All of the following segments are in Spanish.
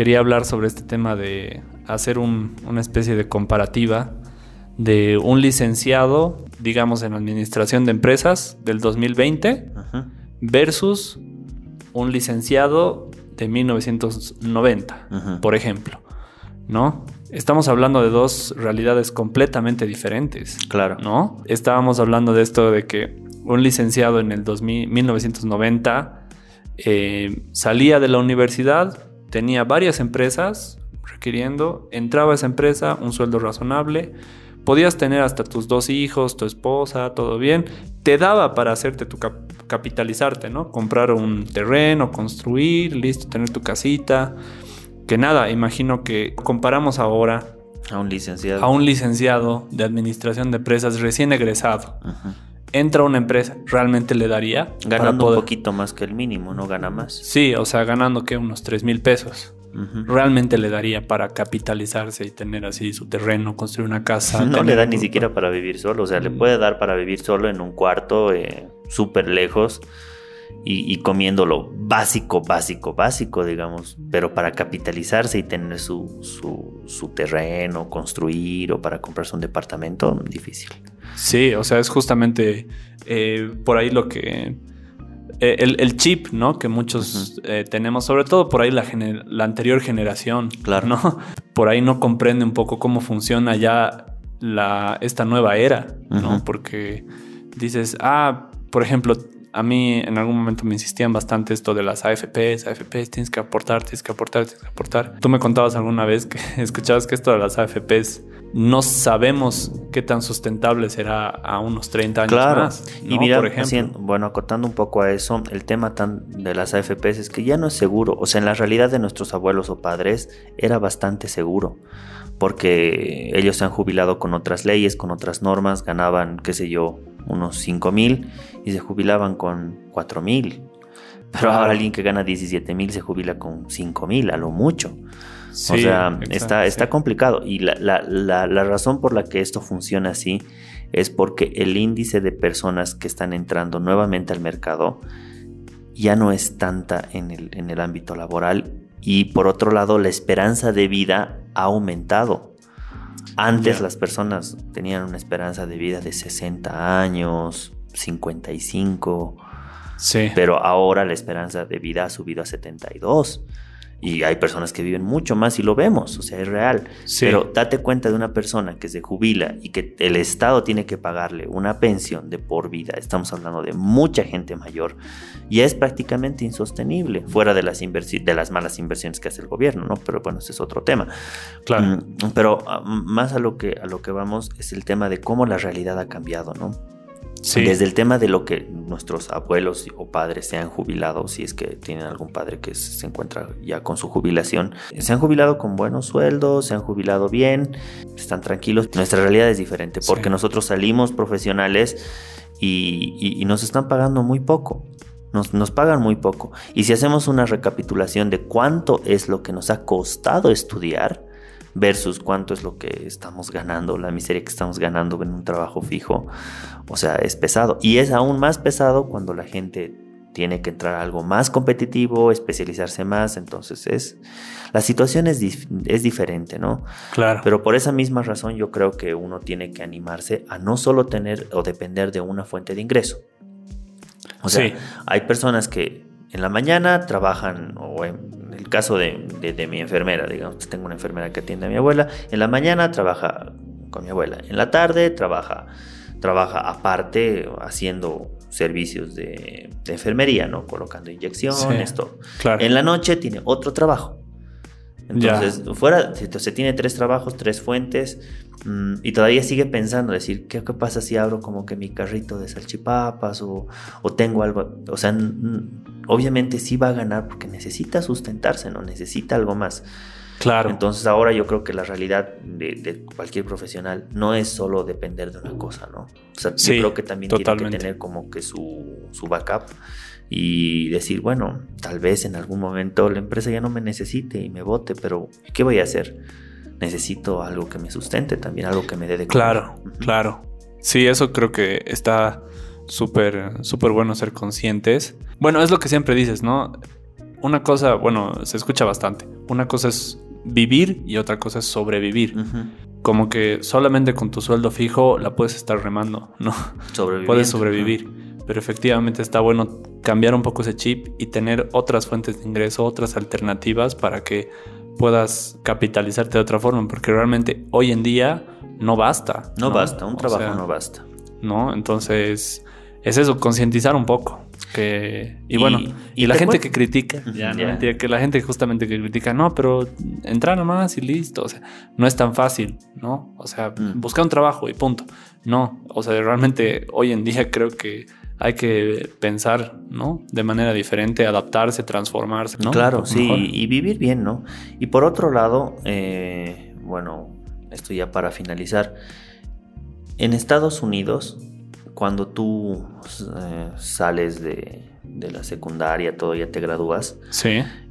quería hablar sobre este tema de hacer una especie de comparativa de un licenciado, digamos, en administración de empresas del 2020 versus un licenciado de 1990, por ejemplo, ¿no? Estamos hablando de dos realidades completamente diferentes. Claro. ¿No? Estábamos hablando de esto de que un licenciado en el 1990 eh, salía de la universidad, tenía varias empresas requiriendo, entraba a esa empresa, un sueldo razonable, podías tener hasta tus dos hijos, tu esposa, todo bien, te daba para hacerte tu capitalizarte, ¿no? Comprar un terreno, construir, listo, tener tu casita que nada, imagino que comparamos ahora a un licenciado. A un licenciado de administración de empresas recién egresado. Entra a una empresa, ¿realmente le daría? Ganando un poquito más que el mínimo, ¿no gana más? Sí, o sea, ganando que unos 3 mil pesos. ¿Realmente le daría para capitalizarse y tener así su terreno, construir una casa? No le da ni siquiera para vivir solo, o sea, le mm. puede dar para vivir solo en un cuarto eh, súper lejos y, comiendo lo básico, básico, básico, digamos, pero para capitalizarse y tener su, su, terreno, construir o para comprarse un departamento, difícil. Sí, o sea, es justamente eh, por ahí lo que... Eh, el, chip, ¿no? Que muchos eh, tenemos, sobre todo por ahí la, la anterior generación, claro. ¿no? Por ahí no comprende un poco cómo funciona ya la, esta nueva era, ¿no? Porque dices, ah, por ejemplo, a mí en algún momento me insistían bastante esto de las AFPs, AFPs, tienes que aportar, tienes que aportar, tienes que aportar. Tú me contabas alguna vez que escuchabas que esto de las AFPs no sabemos qué tan sustentable será a unos 30 años claro. más. Y mira, por ejemplo. bueno, acotando un poco a eso, el tema tan de las AFPs es que ya no es seguro. O sea, en la realidad de nuestros abuelos o padres era bastante seguro porque ellos se han jubilado con otras leyes, con otras normas, ganaban, qué sé yo, unos 5 mil y se jubilaban con 4 mil. Pero ahora alguien que gana 17 mil se jubila con 5 mil, a lo mucho. O sea, está, está complicado. Y la, la, razón por la que esto funciona así es porque el índice de personas que están entrando nuevamente al mercado ya no es tanta en el, en el ámbito laboral. Y por otro lado, la esperanza de vida ha aumentado. Antes las personas tenían una esperanza de vida de 60 años, 55. Sí. Pero ahora la esperanza de vida ha subido a 72. Y hay personas que viven mucho más y lo vemos, o sea, es real. Pero date cuenta de una persona que se jubila y que el Estado tiene que pagarle una pensión de por vida. Estamos hablando de mucha gente mayor y es prácticamente insostenible, fuera de las, de las malas inversiones que hace el gobierno, ¿no? Pero bueno, ese es otro tema. Claro. Mm, pero ah, más a lo, que, a lo que vamos es el tema de cómo la realidad ha cambiado, ¿no? Desde el tema de lo que nuestros abuelos o padres se han jubilado, si es que tienen algún padre que se encuentra ya con su jubilación, se han jubilado con buenos sueldos, se han jubilado bien, están tranquilos. Nuestra realidad es diferente porque nosotros salimos profesionales y, nos están pagando muy poco. Nos, nos, pagan muy poco. Y si hacemos una recapitulación de cuánto es lo que nos ha costado estudiar, versus cuánto es lo que estamos ganando, la miseria que estamos ganando en un trabajo fijo. O sea, es pesado. Y es aún más pesado cuando la gente tiene que entrar a algo más competitivo, especializarse más, entonces es la situación es, es diferente, ¿no? Claro. Pero por esa misma razón yo creo que uno tiene que animarse a no solo tener o depender de una fuente de ingreso. O sea, hay personas que en la mañana trabajan, o en el caso de, de, mi enfermera, digamos, tengo una enfermera que atiende a mi abuela, en la mañana trabaja con mi abuela, en la tarde trabaja, trabaja aparte haciendo servicios de, enfermería, ¿no? Colocando inyecciones, todo. En la noche tiene otro trabajo. Entonces, fuera, se tiene tres trabajos, tres fuentes, mm, y todavía sigue pensando, decir, ¿qué, ¿qué, pasa si abro como que mi carrito de salchipapas o, o tengo algo? O sea, obviamente sí va a ganar porque necesita sustentarse, ¿no? Necesita algo más. Claro. Entonces ahora yo creo que la realidad de, cualquier profesional no es solo depender de una cosa, ¿no? O sea, yo creo que también tiene que tener como que su, su backup y decir, bueno, tal vez en algún momento la empresa ya no me necesite y me vote, pero ¿qué voy a hacer? Necesito algo que me sustente también, algo que me dé de Claro, claro. Sí, eso creo que está súper, súper bueno ser conscientes. Bueno, es lo que siempre dices, ¿no? una cosa, bueno, se escucha bastante. Una cosa es vivir y otra cosa es sobrevivir. Como que solamente con tu sueldo fijo la puedes estar remando, ¿no? Puedes sobrevivir. Pero efectivamente está bueno cambiar un poco ese chip y tener otras fuentes de ingreso, otras alternativas para que puedas capitalizarte de otra forma, porque realmente hoy en día no basta. No, basta, un trabajo no basta. ¿No? Entonces, es eso, concientizar un poco. Que, y, bueno, y, la gente que critica, ya, que la gente justamente que critica, no, pero entra nomás y listo. O sea, no es tan fácil, ¿no? O sea, mm. busca un trabajo y punto. No, o sea, realmente hoy en día creo que hay que pensar, ¿no? De manera diferente, adaptarse, transformarse, ¿no? Claro, sí, y vivir bien, ¿no? Y por otro lado, eh, bueno, esto ya para finalizar, en Estados Unidos cuando tú eh, sales de, la secundaria, todo ya te gradúas,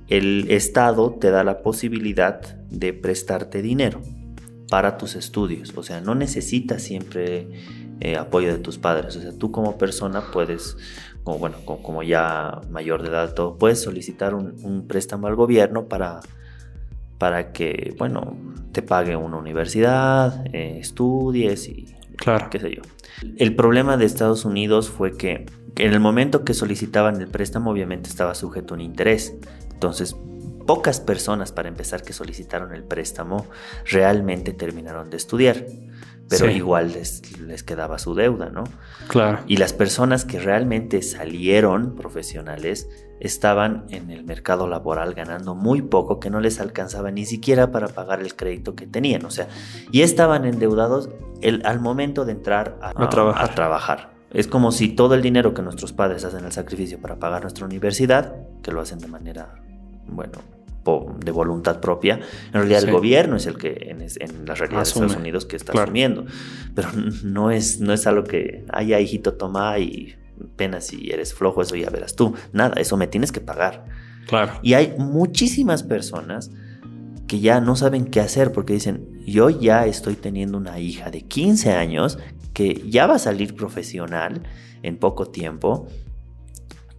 el Estado te da la posibilidad de prestarte dinero para tus estudios. O sea, no necesitas siempre eh, apoyo de tus padres. O sea, tú como persona puedes, como, bueno, como, ya mayor de edad, todo, puedes solicitar un, préstamo al gobierno para, para que, bueno, te pague una universidad, eh, estudies y claro. qué sé yo. El problema de Estados Unidos fue que en el momento que solicitaban el préstamo obviamente estaba sujeto a un interés. Entonces, pocas personas para empezar que solicitaron el préstamo realmente terminaron de estudiar pero igual les, les, quedaba su deuda, ¿no? Claro. Y las personas que realmente salieron profesionales estaban en el mercado laboral ganando muy poco, que no les alcanzaba ni siquiera para pagar el crédito que tenían, o sea, y estaban endeudados el, al momento de entrar a, trabajar. a trabajar. Es como si todo el dinero que nuestros padres hacen el sacrificio para pagar nuestra universidad, que lo hacen de manera, bueno, de voluntad propia, en realidad el gobierno es el que en, la realidad de Estados Unidos que está asumiendo. Pero no es, no es algo que, haya hijito, toma y pena si eres flojo, eso ya verás tú. Nada, eso me tienes que pagar. Claro. Y hay muchísimas personas que ya no saben qué hacer porque dicen, yo ya estoy teniendo una hija de 15 años que ya va a salir profesional en poco tiempo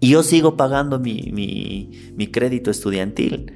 y yo sigo pagando mi, mi crédito estudiantil.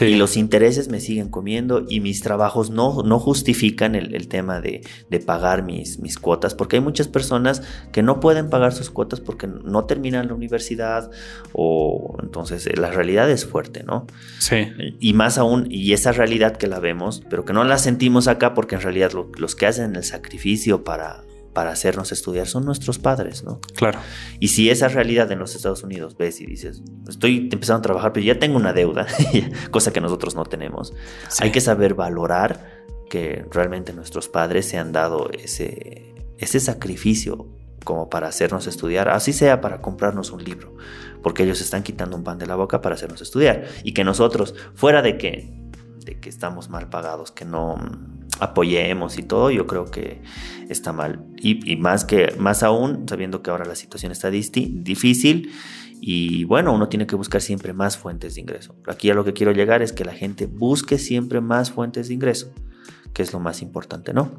Y los intereses me siguen comiendo y mis trabajos no, no justifican el, tema de, pagar mis, mis, cuotas, porque hay muchas personas que no pueden pagar sus cuotas porque no terminan la universidad o entonces eh, la realidad es fuerte, ¿no? Sí. Y más aún, y esa realidad que la vemos, pero que no la sentimos acá porque en realidad los que hacen el sacrificio para para hacernos estudiar son nuestros padres, ¿no? Claro. Y si esa realidad en los Estados Unidos ves y dices, estoy empezando a trabajar, pero ya tengo una deuda, cosa que nosotros no tenemos, hay que saber valorar que realmente nuestros padres se han dado ese, ese sacrificio como para hacernos estudiar, así sea para comprarnos un libro, porque ellos están quitando un pan de la boca para hacernos estudiar y que nosotros, fuera de que, de que estamos mal pagados, que no apoyemos y todo, yo creo que está mal. Y, más, que, más aún, sabiendo que ahora la situación está difícil y bueno, uno tiene que buscar siempre más fuentes de ingreso. Aquí a lo que quiero llegar es que la gente busque siempre más fuentes de ingreso, que es lo más importante, ¿no?